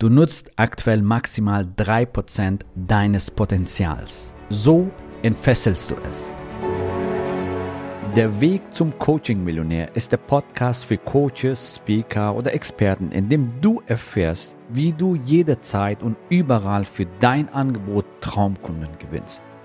Du nutzt aktuell maximal 3% deines Potenzials. So entfesselst du es. Der Weg zum Coaching-Millionär ist der Podcast für Coaches, Speaker oder Experten, in dem du erfährst, wie du jederzeit und überall für dein Angebot Traumkunden gewinnst.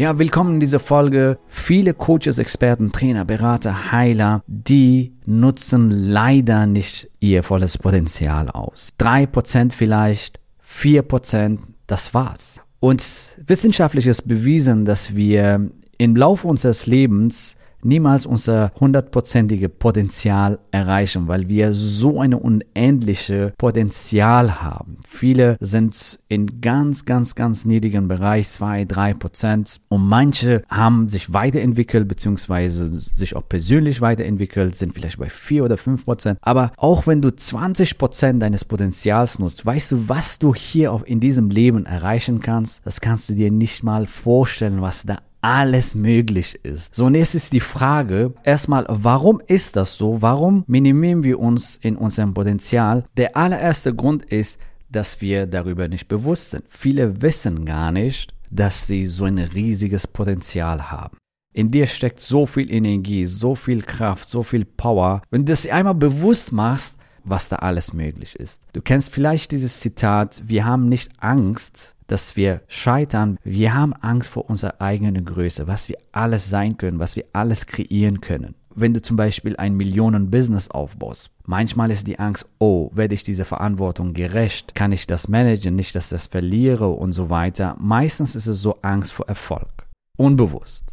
Ja, willkommen in dieser Folge. Viele Coaches, Experten, Trainer, Berater, Heiler, die nutzen leider nicht ihr volles Potenzial aus. Drei Prozent vielleicht, vier Prozent, das war's. Und wissenschaftlich ist bewiesen, dass wir im Laufe unseres Lebens niemals unser hundertprozentige Potenzial erreichen, weil wir so eine unendliche Potenzial haben. Viele sind in ganz, ganz, ganz niedrigen Bereich, zwei, drei Prozent. Und manche haben sich weiterentwickelt, beziehungsweise sich auch persönlich weiterentwickelt, sind vielleicht bei vier oder fünf Prozent. Aber auch wenn du 20 Prozent deines Potenzials nutzt, weißt du, was du hier in diesem Leben erreichen kannst? Das kannst du dir nicht mal vorstellen, was da alles möglich ist. So, und jetzt ist die Frage, erstmal, warum ist das so? Warum minimieren wir uns in unserem Potenzial? Der allererste Grund ist, dass wir darüber nicht bewusst sind. Viele wissen gar nicht, dass sie so ein riesiges Potenzial haben. In dir steckt so viel Energie, so viel Kraft, so viel Power. Wenn du das einmal bewusst machst, was da alles möglich ist. Du kennst vielleicht dieses Zitat, wir haben nicht Angst, dass wir scheitern. Wir haben Angst vor unserer eigenen Größe, was wir alles sein können, was wir alles kreieren können. Wenn du zum Beispiel ein Millionen-Business aufbaust, manchmal ist die Angst, oh, werde ich dieser Verantwortung gerecht? Kann ich das managen? Nicht, dass ich das verliere und so weiter. Meistens ist es so Angst vor Erfolg. Unbewusst.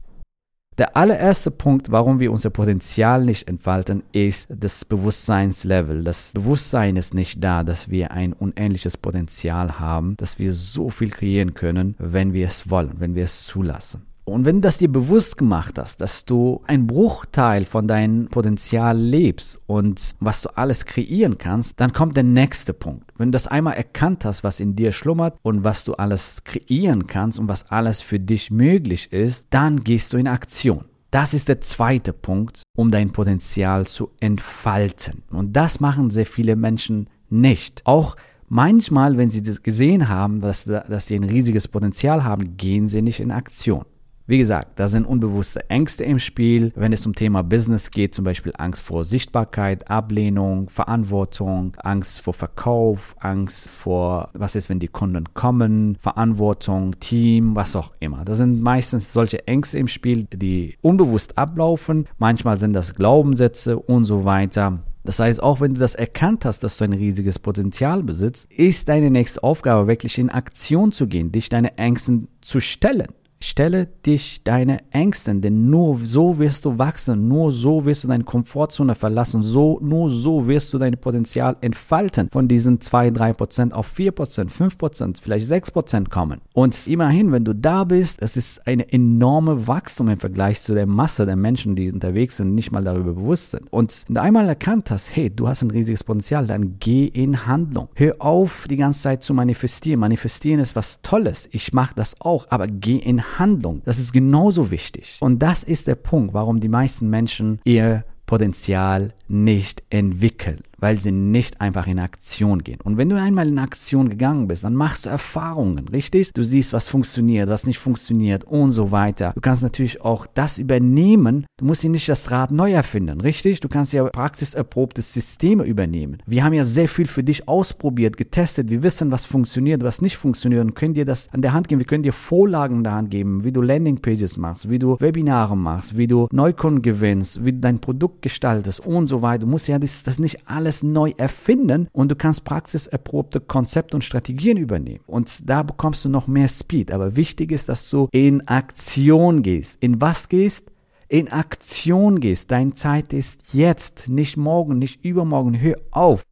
Der allererste Punkt, warum wir unser Potenzial nicht entfalten, ist das Bewusstseinslevel. Das Bewusstsein ist nicht da, dass wir ein unendliches Potenzial haben, dass wir so viel kreieren können, wenn wir es wollen, wenn wir es zulassen. Und wenn du das dir bewusst gemacht hast, dass du ein Bruchteil von deinem Potenzial lebst und was du alles kreieren kannst, dann kommt der nächste Punkt. Wenn du das einmal erkannt hast, was in dir schlummert und was du alles kreieren kannst und was alles für dich möglich ist, dann gehst du in Aktion. Das ist der zweite Punkt, um dein Potenzial zu entfalten. Und das machen sehr viele Menschen nicht. Auch manchmal, wenn sie das gesehen haben, dass, dass die ein riesiges Potenzial haben, gehen sie nicht in Aktion. Wie gesagt, da sind unbewusste Ängste im Spiel. Wenn es um Thema Business geht, zum Beispiel Angst vor Sichtbarkeit, Ablehnung, Verantwortung, Angst vor Verkauf, Angst vor, was ist, wenn die Kunden kommen, Verantwortung, Team, was auch immer. Da sind meistens solche Ängste im Spiel, die unbewusst ablaufen. Manchmal sind das Glaubenssätze und so weiter. Das heißt, auch wenn du das erkannt hast, dass du ein riesiges Potenzial besitzt, ist deine nächste Aufgabe wirklich in Aktion zu gehen, dich deine Ängsten zu stellen. Stelle dich deine Ängsten, denn nur so wirst du wachsen, nur so wirst du deine Komfortzone verlassen, so, nur so wirst du dein Potenzial entfalten, von diesen 2, 3 Prozent auf 4 Prozent, 5 Prozent, vielleicht 6 Prozent kommen. Und immerhin, wenn du da bist, es ist eine enorme Wachstum im Vergleich zu der Masse der Menschen, die unterwegs sind, nicht mal darüber bewusst sind. Und wenn du einmal erkannt hast, hey, du hast ein riesiges Potenzial, dann geh in Handlung. Hör auf, die ganze Zeit zu manifestieren. Manifestieren ist was Tolles. Ich mache das auch, aber geh in Handlung. Das ist genauso wichtig. Und das ist der Punkt, warum die meisten Menschen ihr Potenzial nicht entwickeln weil sie nicht einfach in Aktion gehen. Und wenn du einmal in Aktion gegangen bist, dann machst du Erfahrungen, richtig? Du siehst, was funktioniert, was nicht funktioniert und so weiter. Du kannst natürlich auch das übernehmen. Du musst hier nicht das Rad neu erfinden, richtig? Du kannst ja praxiserprobte Systeme übernehmen. Wir haben ja sehr viel für dich ausprobiert, getestet. Wir wissen, was funktioniert, was nicht funktioniert und können dir das an der Hand geben. Wir können dir Vorlagen an der Hand geben, wie du Landingpages machst, wie du Webinare machst, wie du Neukunden gewinnst, wie du dein Produkt gestaltest und so weiter. Du musst ja das, das nicht alles alles neu erfinden und du kannst praxiserprobte Konzepte und Strategien übernehmen. Und da bekommst du noch mehr Speed. Aber wichtig ist, dass du in Aktion gehst. In was gehst? in Aktion gehst. Deine Zeit ist jetzt, nicht morgen, nicht übermorgen. Hör auf,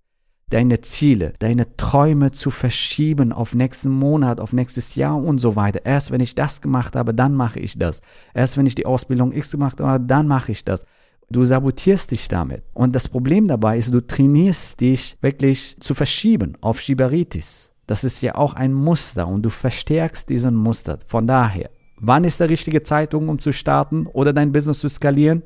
deine Ziele, deine Träume zu verschieben auf nächsten Monat, auf nächstes Jahr und so weiter. Erst wenn ich das gemacht habe, dann mache ich das. Erst wenn ich die Ausbildung X gemacht habe, dann mache ich das. Du sabotierst dich damit. Und das Problem dabei ist, du trainierst dich wirklich zu verschieben auf Schieberitis. Das ist ja auch ein Muster und du verstärkst diesen Muster. Von daher, wann ist der richtige Zeitpunkt, um zu starten oder dein Business zu skalieren?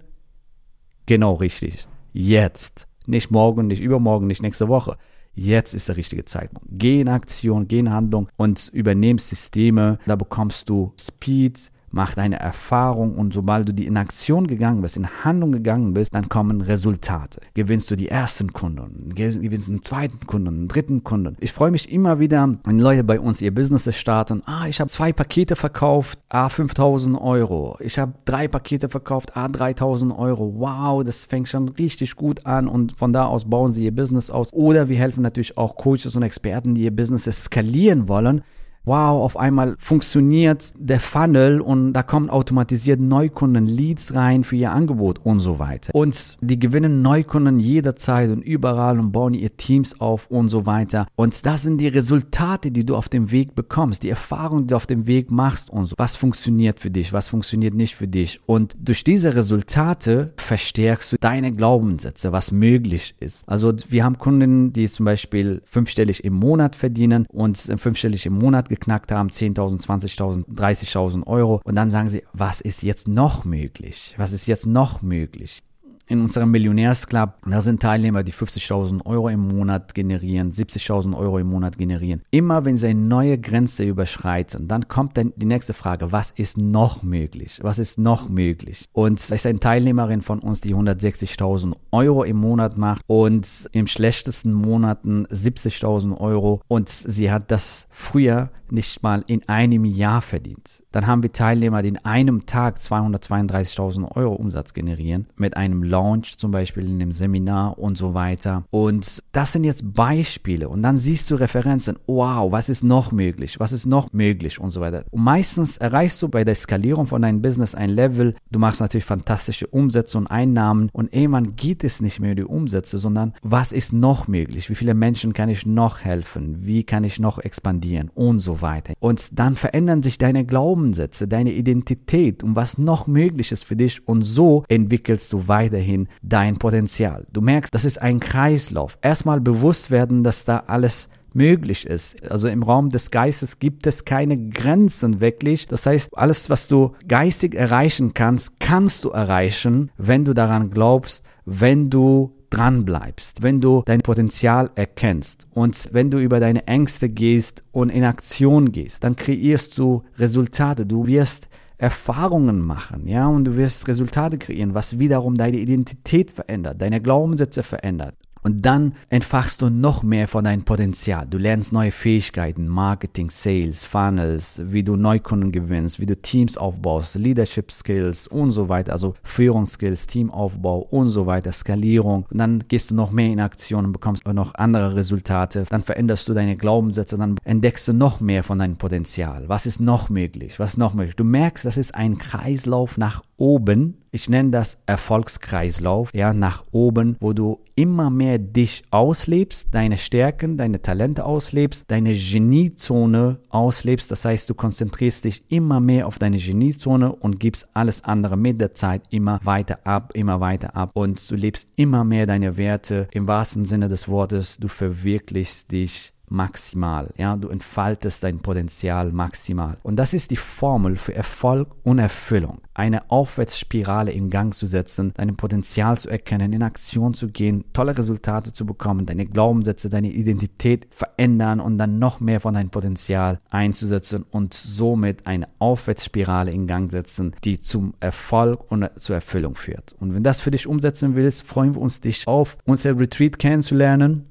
Genau richtig. Jetzt. Nicht morgen, nicht übermorgen, nicht nächste Woche. Jetzt ist der richtige Zeitpunkt. Geh in Aktion, geh in Handlung und übernehm Systeme. Da bekommst du Speed, mach deine Erfahrung und sobald du die in Aktion gegangen bist, in Handlung gegangen bist, dann kommen Resultate. Gewinnst du die ersten Kunden, gewinnst einen zweiten Kunden, einen dritten Kunden. Ich freue mich immer wieder, wenn Leute bei uns ihr Business starten. Ah, ich habe zwei Pakete verkauft, a 5000 Euro. Ich habe drei Pakete verkauft, a 3000 Euro. Wow, das fängt schon richtig gut an und von da aus bauen sie ihr Business aus. Oder wir helfen natürlich auch Coaches und Experten, die ihr Business skalieren wollen wow, auf einmal funktioniert der Funnel und da kommen automatisiert Neukunden, Leads rein für ihr Angebot und so weiter. Und die gewinnen Neukunden jederzeit und überall und bauen ihr Teams auf und so weiter. Und das sind die Resultate, die du auf dem Weg bekommst, die Erfahrungen, die du auf dem Weg machst und so. Was funktioniert für dich, was funktioniert nicht für dich. Und durch diese Resultate verstärkst du deine Glaubenssätze, was möglich ist. Also wir haben Kunden, die zum Beispiel fünfstellig im Monat verdienen und fünfstellig im Monat geknackt haben, 10.000, 20.000, 30.000 Euro. Und dann sagen sie, was ist jetzt noch möglich? Was ist jetzt noch möglich? In unserem Millionärsclub, da sind Teilnehmer, die 50.000 Euro im Monat generieren, 70.000 Euro im Monat generieren. Immer wenn sie eine neue Grenze überschreiten, dann kommt dann die nächste Frage, was ist noch möglich? Was ist noch möglich? Und es ist eine Teilnehmerin von uns, die 160.000 Euro im Monat macht und im schlechtesten Monaten 70.000 Euro und sie hat das früher nicht mal in einem Jahr verdient. Dann haben wir Teilnehmer, die in einem Tag 232.000 Euro Umsatz generieren, mit einem Launch zum Beispiel in einem Seminar und so weiter. Und das sind jetzt Beispiele. Und dann siehst du Referenzen. Wow, was ist noch möglich? Was ist noch möglich? Und so weiter. Und meistens erreichst du bei der Skalierung von deinem Business ein Level. Du machst natürlich fantastische Umsätze und Einnahmen. Und irgendwann geht es nicht mehr um die Umsätze, sondern was ist noch möglich? Wie viele Menschen kann ich noch helfen? Wie kann ich noch expandieren? Und so weiter. Und dann verändern sich deine Glaubenssätze, deine Identität und was noch möglich ist für dich und so entwickelst du weiterhin dein Potenzial. Du merkst, das ist ein Kreislauf. Erstmal bewusst werden, dass da alles möglich ist. Also im Raum des Geistes gibt es keine Grenzen wirklich. Das heißt, alles, was du geistig erreichen kannst, kannst du erreichen, wenn du daran glaubst, wenn du dran bleibst, wenn du dein Potenzial erkennst und wenn du über deine Ängste gehst und in Aktion gehst, dann kreierst du Resultate. Du wirst Erfahrungen machen, ja, und du wirst Resultate kreieren, was wiederum deine Identität verändert, deine Glaubenssätze verändert. Und dann entfachst du noch mehr von deinem Potenzial. Du lernst neue Fähigkeiten, Marketing, Sales, Funnels, wie du Neukunden gewinnst, wie du Teams aufbaust, Leadership Skills und so weiter, also Führungsskills, Teamaufbau und so weiter, Skalierung. Und dann gehst du noch mehr in Aktion und bekommst noch andere Resultate. Dann veränderst du deine Glaubenssätze, dann entdeckst du noch mehr von deinem Potenzial. Was ist noch möglich? Was ist noch möglich? Du merkst, das ist ein Kreislauf nach oben. Ich nenne das Erfolgskreislauf, ja, nach oben, wo du immer mehr dich auslebst, deine Stärken, deine Talente auslebst, deine Geniezone auslebst. Das heißt, du konzentrierst dich immer mehr auf deine Geniezone und gibst alles andere mit der Zeit immer weiter ab, immer weiter ab. Und du lebst immer mehr deine Werte im wahrsten Sinne des Wortes. Du verwirklichst dich maximal. Ja, du entfaltest dein Potenzial maximal. Und das ist die Formel für Erfolg und Erfüllung. Eine Aufwärtsspirale in Gang zu setzen, dein Potenzial zu erkennen, in Aktion zu gehen, tolle Resultate zu bekommen, deine Glaubenssätze, deine Identität verändern und dann noch mehr von deinem Potenzial einzusetzen und somit eine Aufwärtsspirale in Gang setzen, die zum Erfolg und zur Erfüllung führt. Und wenn das für dich umsetzen willst, freuen wir uns, dich auf unser Retreat kennenzulernen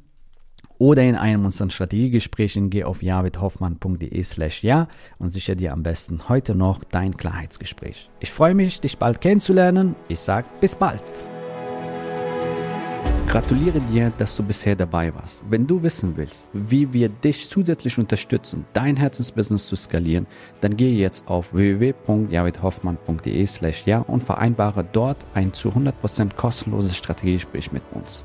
oder in einem unserer Strategiegesprächen geh auf javidhoffmann.de slash ja und sichere dir am besten heute noch dein Klarheitsgespräch. Ich freue mich, dich bald kennenzulernen. Ich sage bis bald. Gratuliere dir, dass du bisher dabei warst. Wenn du wissen willst, wie wir dich zusätzlich unterstützen, dein Herzensbusiness zu skalieren, dann gehe jetzt auf www.javidhoffmann.de slash ja und vereinbare dort ein zu 100% kostenloses Strategiegespräch mit uns.